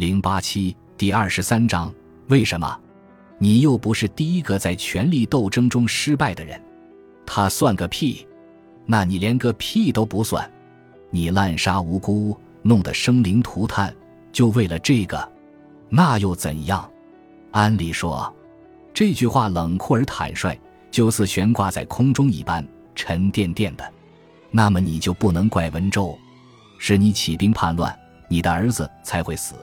零八七第二十三章，为什么？你又不是第一个在权力斗争中失败的人。他算个屁！那你连个屁都不算。你滥杀无辜，弄得生灵涂炭，就为了这个？那又怎样？安利说，这句话冷酷而坦率，就似悬挂在空中一般，沉甸甸的。那么你就不能怪文州，是你起兵叛乱，你的儿子才会死。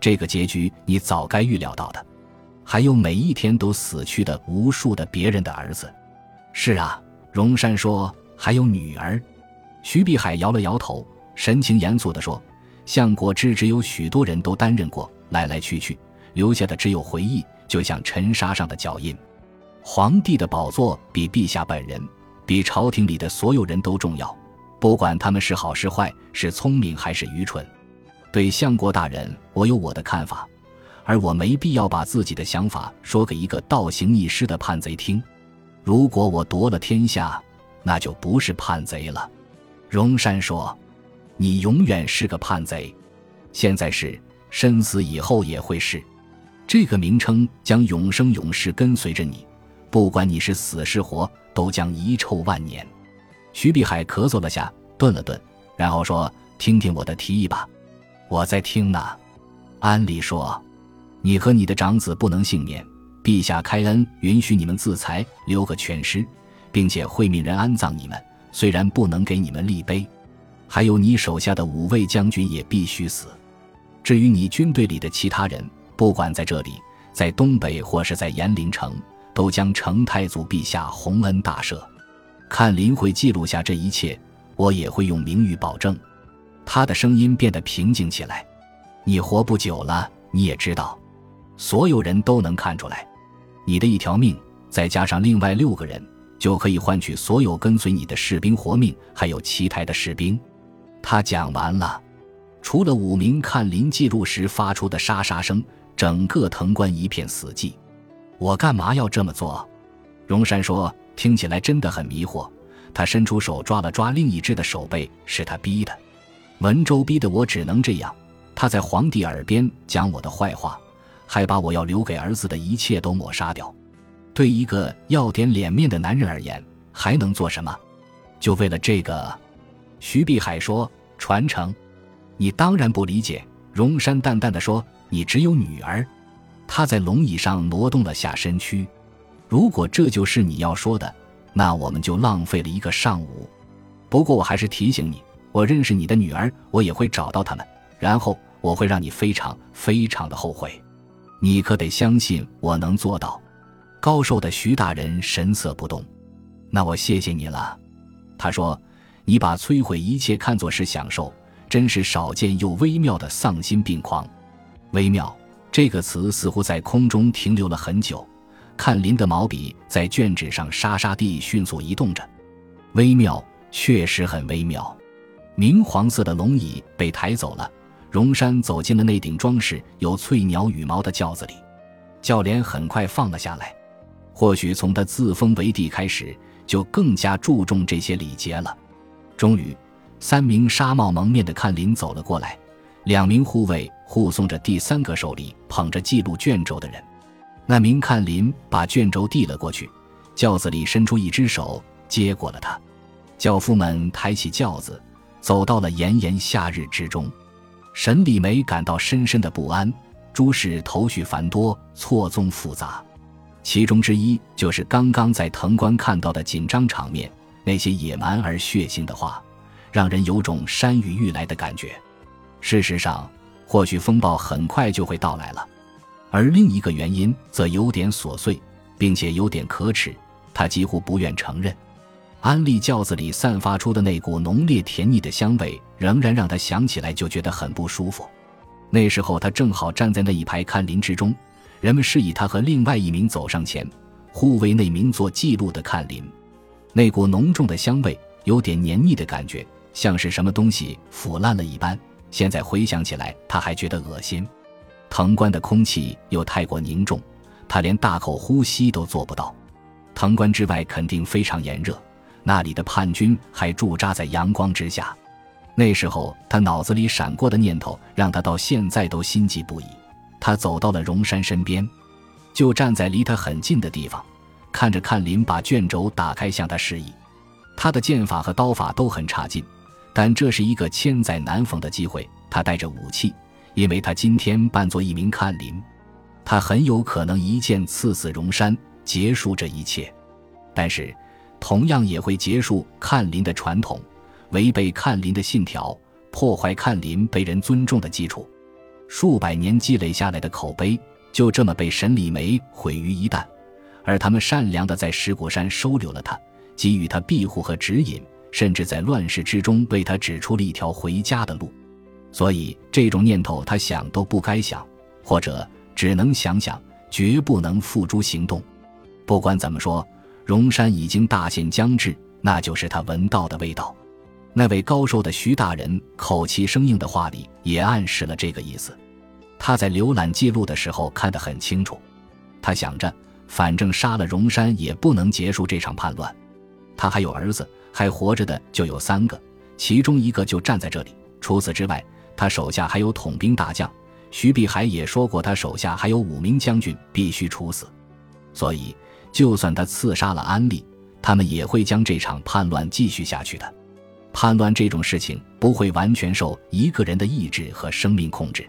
这个结局你早该预料到的。还有每一天都死去的无数的别人的儿子。是啊，荣山说还有女儿。徐碧海摇了摇头，神情严肃地说：“相国之职有许多人都担任过，来来去去，留下的只有回忆，就像尘沙上的脚印。皇帝的宝座比陛下本人。”比朝廷里的所有人都重要，不管他们是好是坏，是聪明还是愚蠢。对相国大人，我有我的看法，而我没必要把自己的想法说给一个倒行逆施的叛贼听。如果我夺了天下，那就不是叛贼了。荣山说：“你永远是个叛贼，现在是，身死以后也会是。这个名称将永生永世跟随着你，不管你是死是活。”都将遗臭万年。徐碧海咳嗽了下，顿了顿，然后说：“听听我的提议吧。”我在听呢。安利说：“你和你的长子不能幸免。陛下开恩允许你们自裁，留个全尸，并且会命人安葬你们。虽然不能给你们立碑，还有你手下的五位将军也必须死。至于你军队里的其他人，不管在这里，在东北，或是在延陵城。”都将承太祖陛下洪恩大赦，看林会记录下这一切，我也会用名誉保证。他的声音变得平静起来。你活不久了，你也知道，所有人都能看出来，你的一条命，再加上另外六个人，就可以换取所有跟随你的士兵活命，还有其他的士兵。他讲完了，除了五名看林记录时发出的沙沙声，整个藤关一片死寂。我干嘛要这么做？荣山说：“听起来真的很迷惑。”他伸出手抓了抓另一只的手背，是他逼的。文州逼得我只能这样。他在皇帝耳边讲我的坏话，还把我要留给儿子的一切都抹杀掉。对一个要点脸面的男人而言，还能做什么？就为了这个？徐碧海说：“传承？你当然不理解。”荣山淡淡的说：“你只有女儿。”他在龙椅上挪动了下身躯。如果这就是你要说的，那我们就浪费了一个上午。不过我还是提醒你，我认识你的女儿，我也会找到他们，然后我会让你非常非常的后悔。你可得相信我能做到。高寿的徐大人神色不动。那我谢谢你了。他说：“你把摧毁一切看作是享受，真是少见又微妙的丧心病狂。微妙。”这个词似乎在空中停留了很久，看林的毛笔在卷纸上沙沙地迅速移动着，微妙，确实很微妙。明黄色的龙椅被抬走了，荣山走进了那顶装饰有翠鸟羽毛的轿子里，轿帘很快放了下来。或许从他自封为帝开始，就更加注重这些礼节了。终于，三名纱帽蒙面的看林走了过来。两名护卫护送着第三个手里捧着记录卷轴的人，那名看林把卷轴递了过去，轿子里伸出一只手接过了他。轿夫们抬起轿子，走到了炎炎夏日之中。沈礼梅感到深深的不安，诸事头绪繁多，错综复杂。其中之一就是刚刚在藤关看到的紧张场面，那些野蛮而血腥的话，让人有种山雨欲来的感觉。事实上，或许风暴很快就会到来了，而另一个原因则有点琐碎，并且有点可耻。他几乎不愿承认，安利轿子里散发出的那股浓烈甜腻的香味，仍然让他想起来就觉得很不舒服。那时候他正好站在那一排看林之中，人们示意他和另外一名走上前，护卫那名做记录的看林。那股浓重的香味，有点黏腻的感觉，像是什么东西腐烂了一般。现在回想起来，他还觉得恶心。藤关的空气又太过凝重，他连大口呼吸都做不到。藤关之外肯定非常炎热，那里的叛军还驻扎在阳光之下。那时候他脑子里闪过的念头，让他到现在都心悸不已。他走到了荣山身边，就站在离他很近的地方，看着看林把卷轴打开向他示意。他的剑法和刀法都很差劲，但这是一个千载难逢的机会。他带着武器，因为他今天扮作一名看林，他很有可能一剑刺死荣山，结束这一切。但是，同样也会结束看林的传统。违背看林的信条，破坏看林被人尊重的基础，数百年积累下来的口碑就这么被沈礼梅毁于一旦。而他们善良的在石鼓山收留了他，给予他庇护和指引，甚至在乱世之中为他指出了一条回家的路。所以这种念头，他想都不该想，或者只能想想，绝不能付诸行动。不管怎么说，荣山已经大限将至，那就是他闻到的味道。那位高寿的徐大人口气生硬的话里也暗示了这个意思。他在浏览记录的时候看得很清楚。他想着，反正杀了荣山也不能结束这场叛乱。他还有儿子，还活着的就有三个，其中一个就站在这里。除此之外，他手下还有统兵大将。徐碧海也说过，他手下还有五名将军必须处死。所以，就算他刺杀了安利，他们也会将这场叛乱继续下去的。叛乱这种事情不会完全受一个人的意志和生命控制，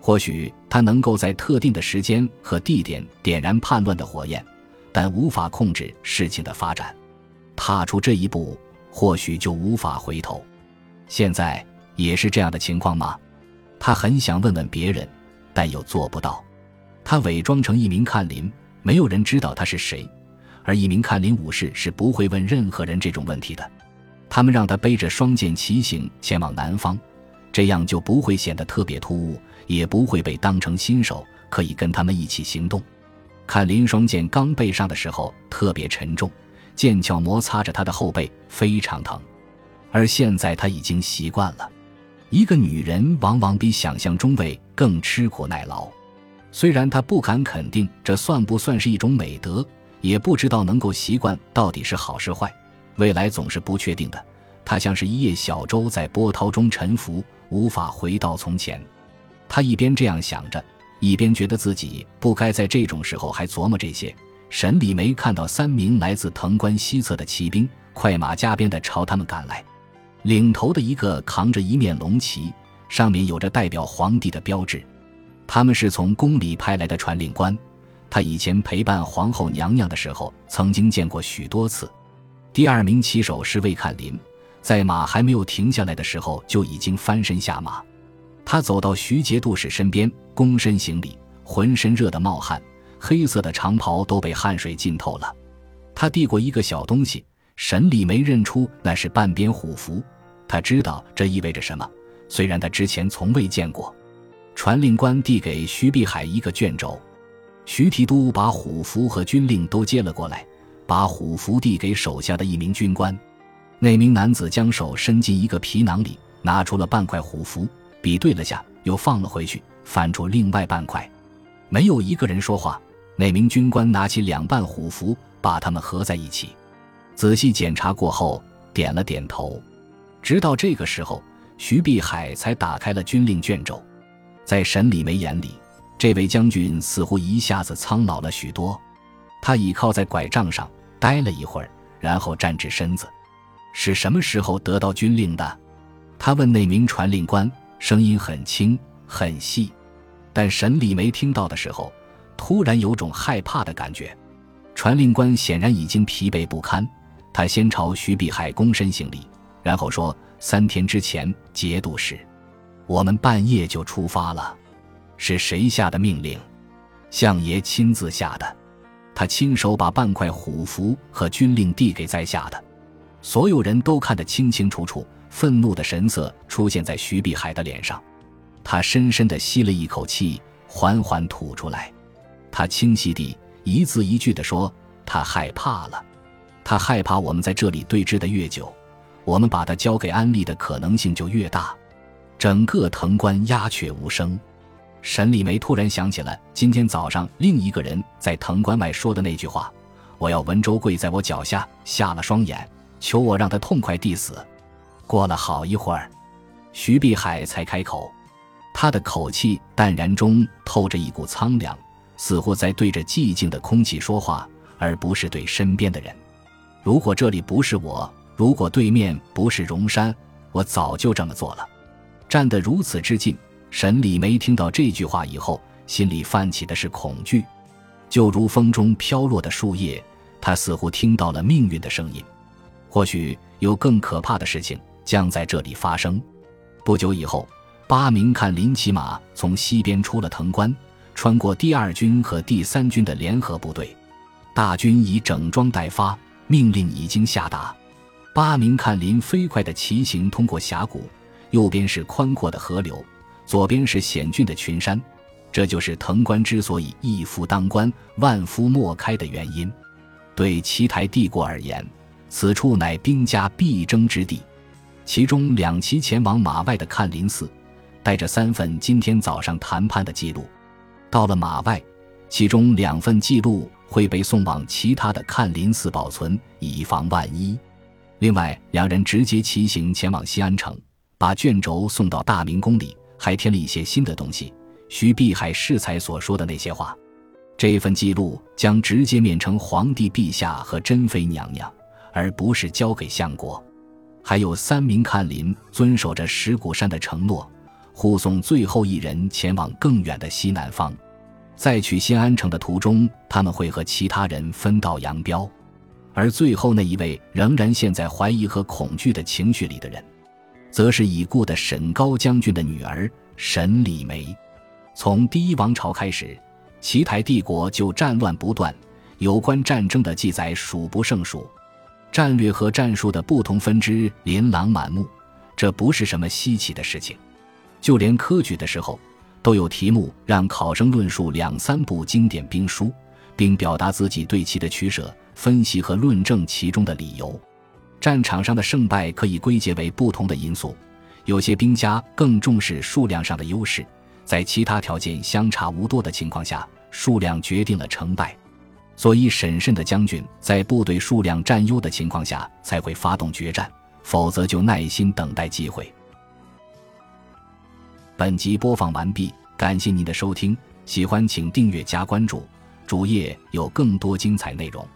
或许他能够在特定的时间和地点点燃叛乱的火焰，但无法控制事情的发展。踏出这一步，或许就无法回头。现在也是这样的情况吗？他很想问问别人，但又做不到。他伪装成一名看林，没有人知道他是谁，而一名看林武士是不会问任何人这种问题的。他们让他背着双剑骑行前往南方，这样就不会显得特别突兀，也不会被当成新手，可以跟他们一起行动。看林双剑刚背上的时候特别沉重，剑鞘摩擦着他的后背非常疼，而现在他已经习惯了。一个女人往往比想象中为更吃苦耐劳，虽然他不敢肯定这算不算是一种美德，也不知道能够习惯到底是好是坏。未来总是不确定的，他像是一叶小舟在波涛中沉浮，无法回到从前。他一边这样想着，一边觉得自己不该在这种时候还琢磨这些。沈礼梅看到三名来自藤关西侧的骑兵快马加鞭地朝他们赶来，领头的一个扛着一面龙旗，上面有着代表皇帝的标志。他们是从宫里派来的传令官，他以前陪伴皇后娘娘的时候曾经见过许多次。第二名骑手是魏看林，在马还没有停下来的时候就已经翻身下马。他走到徐节度使身边，躬身行礼，浑身热得冒汗，黑色的长袍都被汗水浸透了。他递过一个小东西，沈礼没认出那是半边虎符。他知道这意味着什么，虽然他之前从未见过。传令官递给徐碧海一个卷轴，徐提督把虎符和军令都接了过来。把虎符递给手下的一名军官，那名男子将手伸进一个皮囊里，拿出了半块虎符，比对了下，又放了回去，翻出另外半块。没有一个人说话。那名军官拿起两半虎符，把它们合在一起，仔细检查过后，点了点头。直到这个时候，徐碧海才打开了军令卷轴。在沈礼梅眼里，这位将军似乎一下子苍老了许多。他倚靠在拐杖上。待了一会儿，然后站直身子。是什么时候得到军令的？他问那名传令官，声音很轻很细。但沈礼梅听到的时候，突然有种害怕的感觉。传令官显然已经疲惫不堪，他先朝徐碧海躬身行礼，然后说：“三天之前，节度使，我们半夜就出发了。是谁下的命令？相爷亲自下的。”他亲手把半块虎符和军令递给在下的，所有人都看得清清楚楚。愤怒的神色出现在徐碧海的脸上，他深深地吸了一口气，缓缓吐出来。他清晰地一字一句地说：“他害怕了，他害怕我们在这里对峙的越久，我们把他交给安利的可能性就越大。”整个藤官鸦雀无声。沈礼梅突然想起了今天早上另一个人在藤关外说的那句话：“我要文州跪在我脚下，瞎了双眼，求我让他痛快地死。”过了好一会儿，徐碧海才开口，他的口气淡然中透着一股苍凉，似乎在对着寂静的空气说话，而不是对身边的人。如果这里不是我，如果对面不是荣山，我早就这么做了。站得如此之近，沈礼梅听到这句话以后，心里泛起的是恐惧，就如风中飘落的树叶，他似乎听到了命运的声音。或许有更可怕的事情将在这里发生。不久以后，八名看林骑马从西边出了藤关，穿过第二军和第三军的联合部队，大军已整装待发。命令已经下达，八名看林飞快的骑行通过峡谷，右边是宽阔的河流，左边是险峻的群山，这就是藤关之所以一夫当关，万夫莫开的原因。对齐台帝国而言，此处乃兵家必争之地。其中两骑前往马外的看林寺，带着三份今天早上谈判的记录，到了马外，其中两份记录。会被送往其他的看林寺保存，以防万一。另外，两人直接骑行前往西安城，把卷轴送到大明宫里，还添了一些新的东西。徐碧海适才所说的那些话，这份记录将直接面呈皇帝陛下和珍妃娘娘，而不是交给相国。还有三名看林遵守着石鼓山的承诺，护送最后一人前往更远的西南方。在去新安城的途中，他们会和其他人分道扬镳，而最后那一位仍然陷在怀疑和恐惧的情绪里的人，则是已故的沈高将军的女儿沈礼梅。从第一王朝开始，齐台帝国就战乱不断，有关战争的记载数不胜数，战略和战术的不同分支琳琅满目，这不是什么稀奇的事情。就连科举的时候。都有题目让考生论述两三部经典兵书，并表达自己对其的取舍、分析和论证其中的理由。战场上的胜败可以归结为不同的因素，有些兵家更重视数量上的优势，在其他条件相差无多的情况下，数量决定了成败。所以，审慎的将军在部队数量占优的情况下才会发动决战，否则就耐心等待机会。本集播放完毕，感谢您的收听，喜欢请订阅加关注，主页有更多精彩内容。